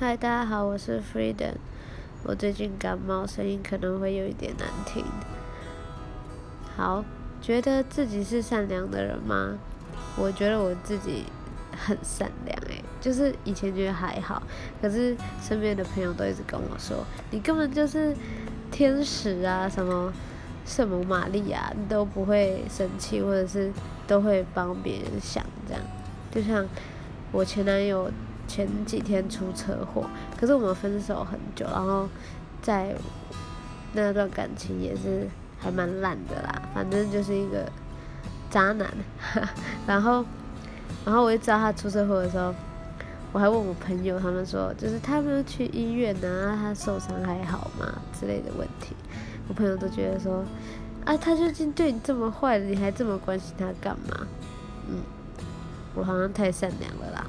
嗨，大家好，我是 Freedom。我最近感冒，声音可能会有一点难听。好，觉得自己是善良的人吗？我觉得我自己很善良诶，就是以前觉得还好，可是身边的朋友都一直跟我说，你根本就是天使啊，什么圣母玛利亚，你都不会生气，或者是都会帮别人想这样。就像我前男友。前几天出车祸，可是我们分手很久，然后在那段感情也是还蛮烂的啦，反正就是一个渣男。然后，然后我就知道他出车祸的时候，我还问我朋友，他们说就是他们去医院呢，他受伤还好吗之类的问题。我朋友都觉得说，啊，他究竟对你这么坏，你还这么关心他干嘛？嗯，我好像太善良了啦。